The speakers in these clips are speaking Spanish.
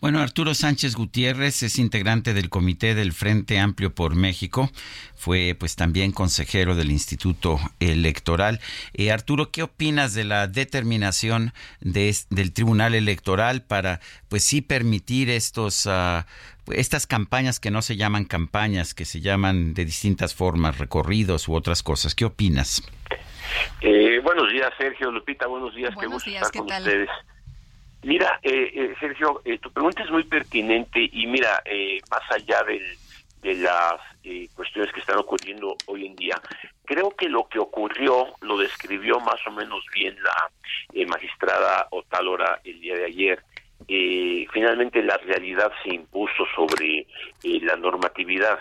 Bueno, Arturo Sánchez Gutiérrez es integrante del Comité del Frente Amplio por México, fue pues también consejero del Instituto Electoral. Eh, Arturo, ¿qué opinas de la determinación de, del Tribunal Electoral para pues sí permitir estos uh, estas campañas que no se llaman campañas, que se llaman de distintas formas, recorridos u otras cosas? ¿Qué opinas? Eh, buenos días, Sergio, Lupita, buenos días, buenos qué días, estar ¿qué con tal? ustedes. Mira, eh, eh, Sergio, eh, tu pregunta es muy pertinente y mira, eh, más allá de las eh, cuestiones que están ocurriendo hoy en día, creo que lo que ocurrió lo describió más o menos bien la eh, magistrada Otálora el día de ayer. Finalmente la realidad se impuso sobre la normatividad.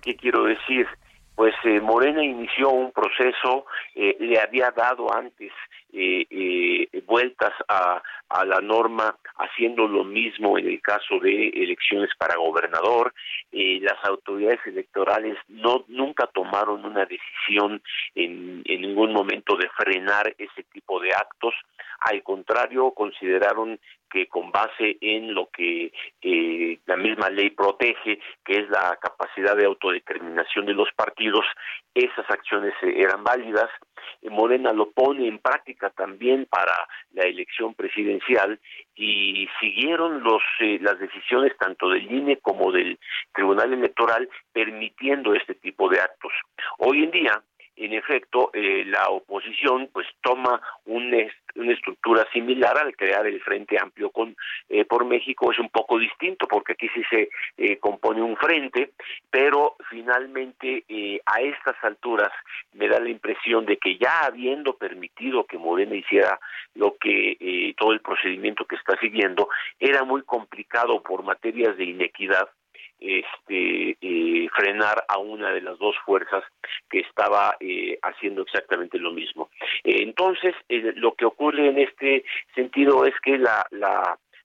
¿Qué quiero decir? Pues Morena inició un proceso, le había dado antes eh, eh, vueltas a, a la norma haciendo lo mismo en el caso de elecciones para gobernador. Las autoridades electorales no nunca tomaron una decisión en, en ningún momento de frenar ese de actos. Al contrario, consideraron que con base en lo que eh, la misma ley protege, que es la capacidad de autodeterminación de los partidos, esas acciones eh, eran válidas. Morena lo pone en práctica también para la elección presidencial y siguieron los eh, las decisiones tanto del INE como del Tribunal Electoral permitiendo este tipo de actos. Hoy en día en efecto, eh, la oposición pues toma un una estructura similar al crear el Frente Amplio con eh, por México. Es un poco distinto porque aquí sí se eh, compone un frente, pero finalmente eh, a estas alturas me da la impresión de que ya habiendo permitido que Morena hiciera lo que eh, todo el procedimiento que está siguiendo era muy complicado por materias de inequidad este eh, frenar a una de las dos fuerzas que estaba eh, haciendo exactamente lo mismo. Entonces, eh, lo que ocurre en este sentido es que la,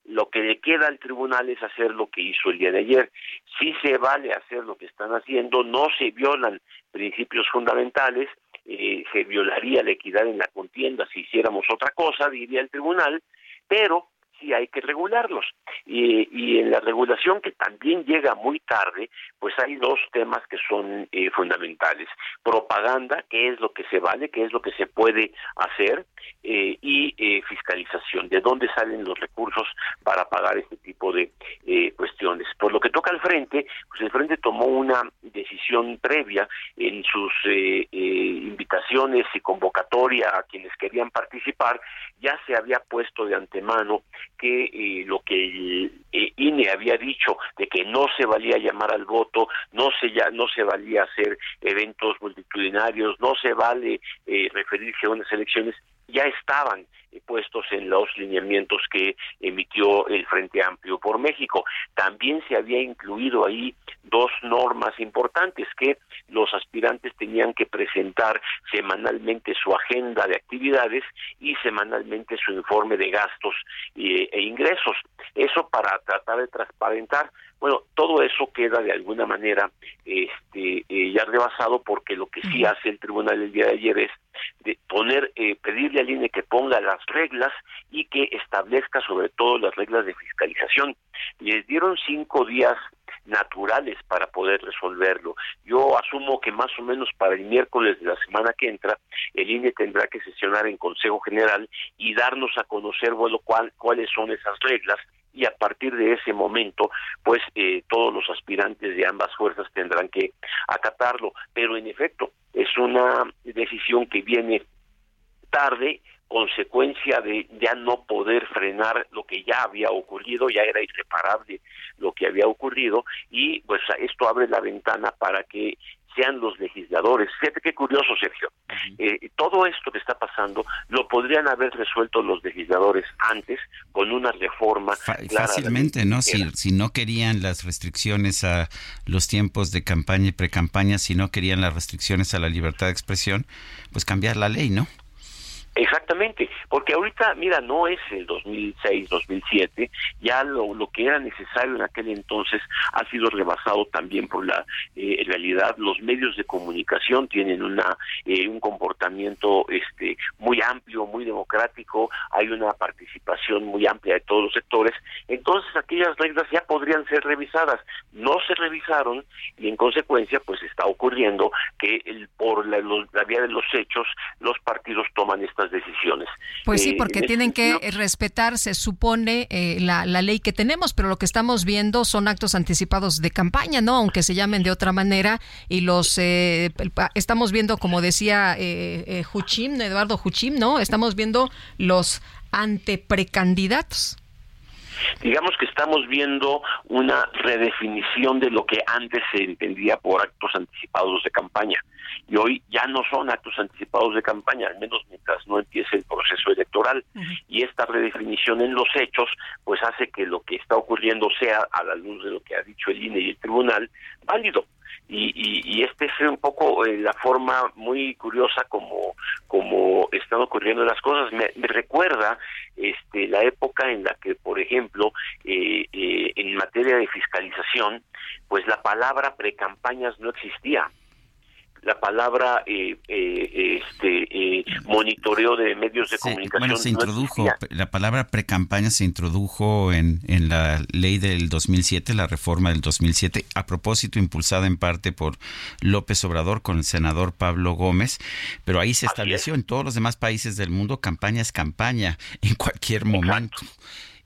lo que le queda al tribunal es hacer lo que hizo el día de ayer. Si se vale hacer lo que están haciendo, no se violan principios fundamentales, eh, se violaría la equidad en la contienda si hiciéramos otra cosa, diría el tribunal, pero sí hay que regularlos. Y, y, en la regulación que también llega muy tarde, pues hay dos temas que son eh, fundamentales. Propaganda, qué es lo que se vale, qué es lo que se puede hacer, eh, y eh, fiscalización, de dónde salen los recursos para pagar este tipo de eh, cuestiones. Por lo que toca al frente, pues el frente tomó una decisión previa en sus invitaciones y convocatoria a quienes querían participar, ya se había puesto de antemano que eh, lo que el eh, INE había dicho de que no se valía llamar al voto, no se ya no se valía hacer eventos multitudinarios, no se vale eh, referirse a unas elecciones, ya estaban puestos en los lineamientos que emitió el Frente Amplio por México. También se había incluido ahí dos normas importantes que los aspirantes tenían que presentar semanalmente su agenda de actividades y semanalmente su informe de gastos e, e ingresos. Eso para tratar de transparentar bueno, todo eso queda de alguna manera este, eh, ya rebasado porque lo que sí hace el tribunal el día de ayer es de poner, eh, pedirle al INE que ponga las reglas y que establezca sobre todo las reglas de fiscalización. Les dieron cinco días naturales para poder resolverlo. Yo asumo que más o menos para el miércoles de la semana que entra, el INE tendrá que sesionar en Consejo General y darnos a conocer, bueno, cuál, cuáles son esas reglas y a partir de ese momento, pues eh, todos los aspirantes de ambas fuerzas tendrán que acatarlo. Pero en efecto, es una decisión que viene tarde, consecuencia de ya no poder frenar lo que ya había ocurrido, ya era irreparable lo que había ocurrido y pues esto abre la ventana para que sean los legisladores. Fíjate qué curioso, Sergio. Eh, todo esto que está pasando lo podrían haber resuelto los legisladores antes con una reforma. fácilmente, ¿no? Si, si no querían las restricciones a los tiempos de campaña y precampaña, si no querían las restricciones a la libertad de expresión, pues cambiar la ley, ¿no? Exactamente, porque ahorita, mira, no es el 2006, 2007, ya lo, lo que era necesario en aquel entonces ha sido rebasado también por la eh, realidad. Los medios de comunicación tienen una eh, un comportamiento este muy amplio, muy democrático, hay una participación muy amplia de todos los sectores, entonces aquellas reglas ya podrían ser revisadas, no se revisaron y en consecuencia pues está ocurriendo que el, por la, la vía de los hechos los partidos toman estas decisiones. Pues sí, eh, porque tienen que respetar, se supone, eh, la, ley que tenemos, pero lo que estamos viendo son actos anticipados de campaña, ¿no? Aunque se llamen de otra manera, y los eh, estamos viendo, como decía Juchim, Eduardo Juchim, ¿no? Estamos viendo los anteprecandidatos. Digamos que estamos viendo una redefinición de lo que antes se entendía por actos anticipados de campaña y hoy ya no son actos anticipados de campaña, al menos mientras no empiece el proceso electoral. Y esta redefinición en los hechos, pues hace que lo que está ocurriendo sea, a la luz de lo que ha dicho el INE y el tribunal, válido. Y, y, y este es un poco eh, la forma muy curiosa como como están ocurriendo las cosas. Me, recuerda este la época en la que por ejemplo eh, eh, en materia de fiscalización pues la palabra precampañas no existía la palabra eh, eh, este eh, monitoreo de medios de comunicación. Bueno, se introdujo, la palabra precampaña se introdujo en, en la ley del 2007, la reforma del 2007, a propósito impulsada en parte por López Obrador con el senador Pablo Gómez, pero ahí se estableció en todos los demás países del mundo campaña es campaña en cualquier momento.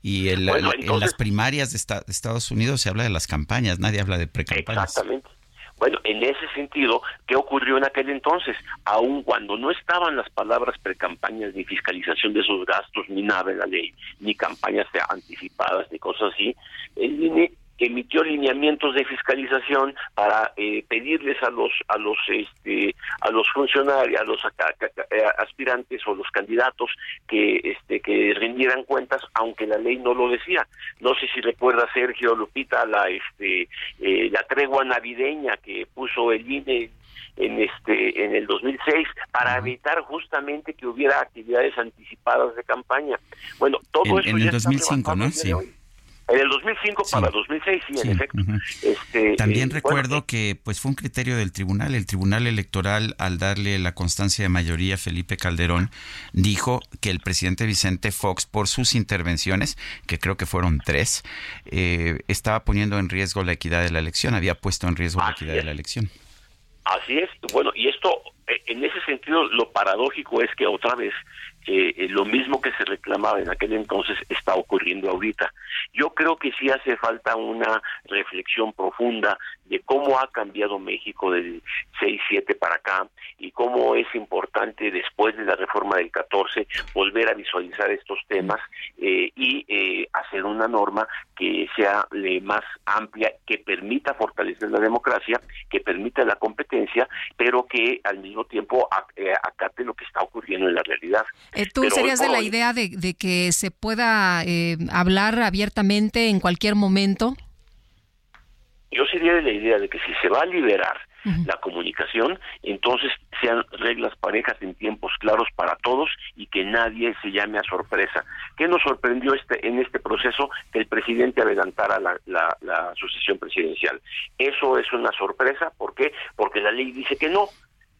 Y en, las primarias de, Estados Unidos se habla de las campañas, nadie habla de precampañas. Exactamente. Bueno, en ese sentido, ¿qué ocurrió en aquel entonces? Aun cuando no estaban las palabras precampañas ni fiscalización de esos gastos, ni nada en la ley, ni campañas anticipadas, ni cosas así, el INE emitió lineamientos de fiscalización para eh, pedirles a los a los este a los funcionarios a los eh, aspirantes o los candidatos que este que rindieran cuentas aunque la ley no lo decía. No sé si recuerda Sergio Lupita la este eh, la tregua navideña que puso el INE en este en el 2006 para evitar justamente que hubiera actividades anticipadas de campaña. Bueno todo eso en el 2005 no sí en el 2005 para 2006, sí, en efecto. Este, También eh, recuerdo eh, que pues fue un criterio del tribunal. El tribunal electoral, al darle la constancia de mayoría a Felipe Calderón, dijo que el presidente Vicente Fox, por sus intervenciones, que creo que fueron tres, eh, estaba poniendo en riesgo la equidad de la elección, había puesto en riesgo la equidad de la elección. Así es. Bueno, y esto, en ese sentido, lo paradójico es que otra vez eh, lo mismo que se reclamaba en aquel entonces está ocurriendo ahorita. Yo creo que sí hace falta una reflexión profunda de cómo ha cambiado México del 6-7 para acá y cómo es importante después de la reforma del 14 volver a visualizar estos temas eh, y eh, hacer una norma que sea más amplia, que permita fortalecer la democracia, que permita la competencia, pero que al mismo tiempo acate lo que está ocurriendo en la realidad. Eh, ¿Tú serías de la idea de, que se pueda eh, hablar abiertamente en cualquier momento? Yo sería de la idea de que si se va a liberar la comunicación, entonces sean reglas parejas en tiempos claros para todos y que nadie se llame a sorpresa. ¿Qué nos sorprendió este, en este proceso? Que el presidente adelantara la, la, la sucesión presidencial. Eso es una sorpresa, ¿por qué? Porque la ley dice que no.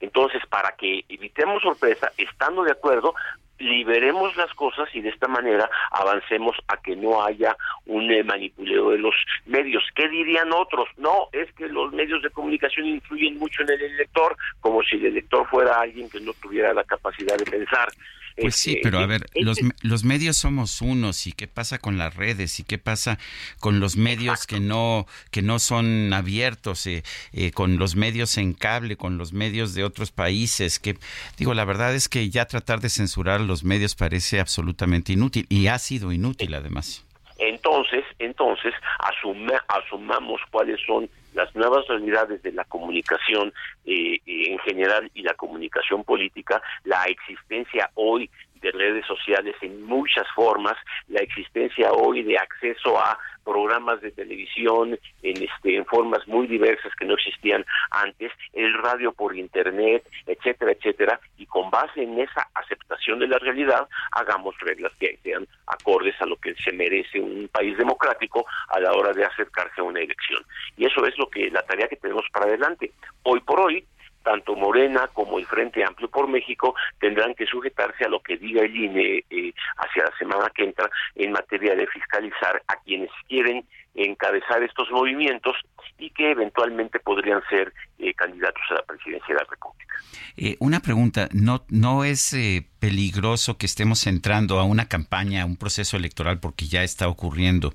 Entonces, para que evitemos sorpresa, estando de acuerdo, liberemos las cosas y de esta manera avancemos a que no haya un eh, manipuleo de los medios. ¿Qué dirían otros? No, es que los medios de comunicación influyen mucho en el elector, como si el elector fuera alguien que no tuviera la capacidad de pensar. Pues sí, Este, pero a eh, ver, los, los medios somos unos y qué pasa con las redes y qué pasa con los medios que no que no son abiertos, eh, eh, con los medios en cable, con los medios de otros países. Que digo, la verdad es que ya tratar de censurar los medios parece absolutamente inútil y ha sido inútil además. Entonces, entonces asume- asumamos cuáles son las nuevas realidades de la comunicación eh, eh, en general y la comunicación política, la existencia hoy de redes sociales en muchas formas, la existencia hoy de acceso a programas de televisión en este en formas muy diversas que no existían antes, el radio por internet, etcétera, etcétera, y con base en esa aceptación de la realidad hagamos reglas que sean acordes a lo que se merece un país democrático a la hora de acercarse a una elección. Y eso es lo que la tarea que tenemos para adelante. Hoy por hoy tanto Morena como el Frente Amplio por México tendrán que sujetarse a lo que diga el INE eh, hacia la semana que entra en materia de fiscalizar a quienes quieren encabezar estos movimientos y que eventualmente podrían ser eh, candidatos a la presidencia de la República. Eh, una pregunta, ¿no, no es eh, peligroso que estemos entrando a una campaña, a un proceso electoral, porque ya está ocurriendo,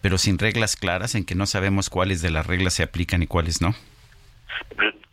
pero sin reglas claras, en que no sabemos cuáles de las reglas se aplican y cuáles no?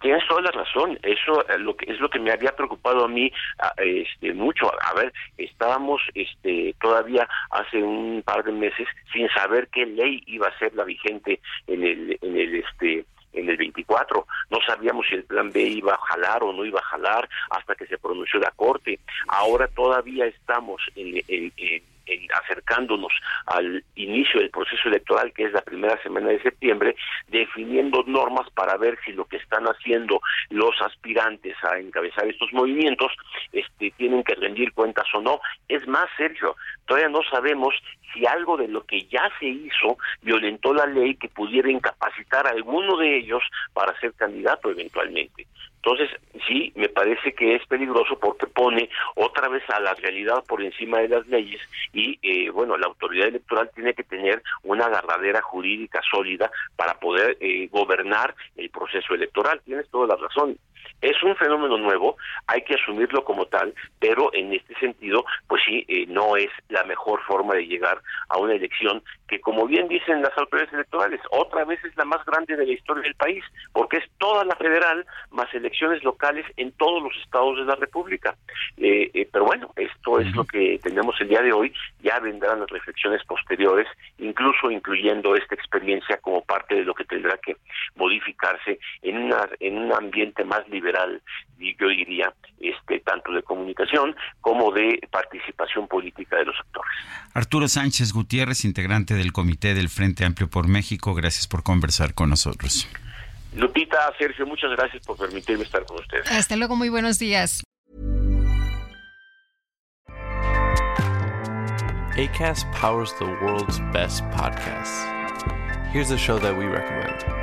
Tienes toda la razón, eso eh, lo que es lo que me había preocupado a mí a- este mucho. A ver, estábamos este todavía hace un par de meses sin saber qué ley iba a ser la vigente en el en el este en el 24. No sabíamos si el plan B iba a jalar o no iba a jalar hasta que se pronunció la Corte. Ahora todavía estamos en, en- en- acercándonos al inicio del proceso electoral, que es la primera semana de septiembre, definiendo normas para ver si lo que están haciendo los aspirantes a encabezar estos movimientos este, tienen que rendir cuentas o no. Es más, Sergio, todavía no sabemos si algo de lo que ya se hizo violentó la ley que pudiera incapacitar a alguno de ellos para ser candidato eventualmente. Entonces, sí, me parece que es peligroso porque pone otra vez a la realidad por encima de las leyes y, eh, bueno, la autoridad electoral tiene que tener una agarradera jurídica sólida para poder eh, gobernar el proceso electoral. Tienes toda la razón. Es un fenómeno nuevo, hay que asumirlo como tal, pero en este sentido, pues sí, eh, no es la mejor forma de llegar a una elección que, como bien dicen las autoridades electorales, otra vez es la más grande de la historia del país, porque es toda la federal más elecciones locales en todos los estados de la República. Eh, eh, pero bueno, esto es lo que tenemos el día de hoy, ya vendrán las reflexiones posteriores, incluso incluyendo esta experiencia como parte de lo que tendrá que modificarse en, una, en un ambiente más liberal, y yo diría, este tanto de comunicación como de participación política de los actores. Arturo Sánchez Gutiérrez, integrante del Comité del Frente Amplio por México, gracias por conversar con nosotros. Lupita, Sergio, muchas gracias por permitirme estar con ustedes. Hasta luego, muy buenos días. ACAST powers the world's best podcasts. Here's a show that we recommend.